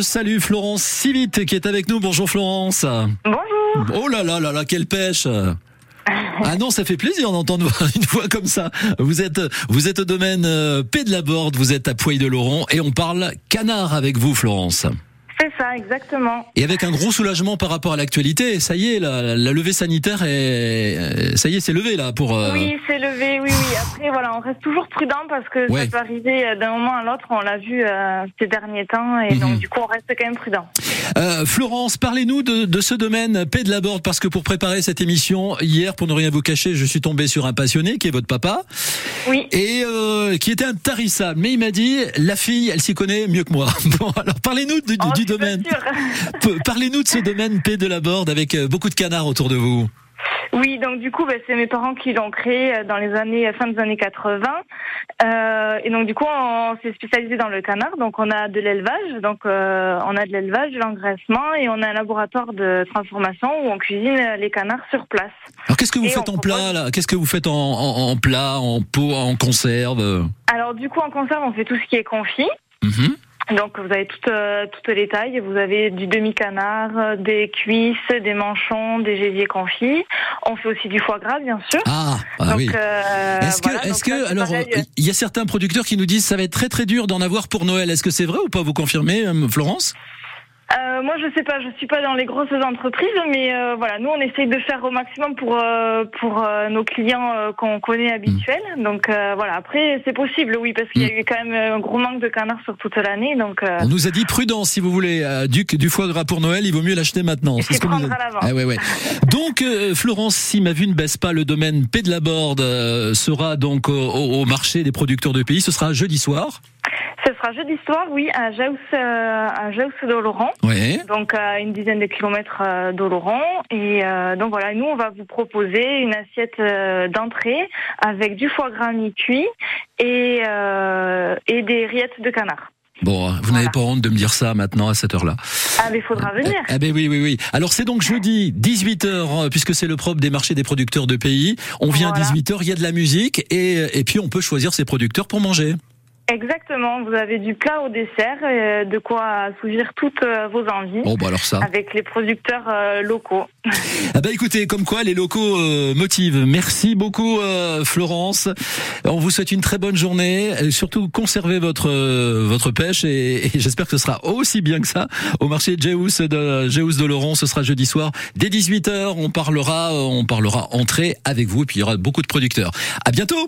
Salut Florence Civite qui est avec nous. Bonjour Florence. Bonjour. Oh là là là là, quelle pêche ah non, ça fait plaisir d'entendre une voix comme ça. Vous êtes, vous êtes au domaine euh, P de la Borde, vous êtes à Poix de Laurent et on parle canard avec vous, Florence. C'est ça, exactement. Et avec un gros soulagement par rapport à l'actualité, ça y est, la, la levée sanitaire est, ça y est, c'est levé là pour. euh, Oui, c'est levé, oui, oui. Après, voilà, on reste toujours prudent parce que Ouais. ça peut arriver euh, d'un moment à l'autre. On l'a vu euh, ces derniers temps et Mhm. donc du coup, on reste quand même prudent. Euh, Florence, parlez-nous de, de ce domaine P de la Borde parce que pour préparer cette émission hier, pour ne rien vous cacher, je suis tombé sur un passionné qui est votre papa Oui. et euh, qui était intarissable. Mais il m'a dit, la fille, elle s'y connaît mieux que moi. Bon, alors parlez-nous du, Oh, du pas domaine. Parlez-nous de ce domaine P de la Borde avec euh, beaucoup de canards autour de vous. Donc du coup, bah, c'est mes parents qui l'ont créé euh, dans les années fin des années 80. Euh, et donc du coup, on s'est spécialisé dans le canard. Donc on a de l'élevage, donc euh, on a de l'élevage, de l'engraissement et on a un laboratoire de transformation où on cuisine euh, les canards sur place. Alors qu'est-ce que vous Et faites en plat propose- Qu'est-ce que vous faites en, en, en plat, en pot, en conserve? Alors du coup, en conserve, on fait tout ce qui est confit. Mhm. Donc vous avez toutes, euh, toutes les tailles. Vous avez du demi-canard, euh, des cuisses, des manchons, des gésiers confits. On fait aussi du foie gras, bien sûr. Ah, ah donc, oui. euh, Est-ce que, voilà, est-ce que, alors, il y a certains producteurs qui nous disent ça va être très très dur d'en avoir pour Noël. Est-ce que c'est vrai ou pas? Vous confirmez, Florence? Euh, moi, je sais pas, je suis pas dans les grosses entreprises, mais euh, voilà, nous, on essaye de faire au maximum pour euh, pour euh, nos clients euh, qu'on connaît habituels. Donc euh, voilà, après, c'est possible, oui, parce qu'il y a eu quand même un gros manque de canards sur toute l'année, donc. euh, On nous a dit prudent si vous voulez euh, du, du foie gras pour Noël, il vaut mieux l'acheter maintenant. C'est ce qu'on nous a dit. Ah ouais, ouais. Donc euh, Florence, si ma vue ne baisse pas, le domaine P de la Borde euh, sera donc au- au marché des producteurs de pays. Ce sera jeudi soir. Ce sera jeudi soir, oui, à Jaus, euh, à Jaus d'Oloron. Ouais. donc à une dizaine de kilomètres euh, d'Oloron. Et euh, donc voilà, nous on va vous proposer une assiette euh, d'entrée avec du foie gras mi-cuit et, euh, et des rillettes de canard. Bon, vous n'avez pas honte de me dire ça maintenant à cette heure-là. Ah mais faudra venir. Ah ben oui, oui, oui. Alors c'est donc jeudi 18h, puisque c'est le propre des marchés des producteurs de pays. On vient Voilà. à 18h, il y a de la musique et, et puis on peut choisir ses producteurs pour manger. Exactement, vous avez du plat au dessert, euh, de quoi assouvir toutes euh, vos envies. Bon, bah alors ça. Avec les producteurs euh, locaux. Ah bah écoutez, comme quoi les locaux euh, motivent. Merci beaucoup euh, Florence. On vous souhaite une très bonne journée. Et surtout conservez votre euh, votre pêche et, et j'espère que ce sera aussi bien que ça au marché de Jéus de Jéus de Laurent. Ce sera jeudi soir dès 18h. On parlera on parlera entrée avec vous et puis il y aura beaucoup de producteurs. À bientôt.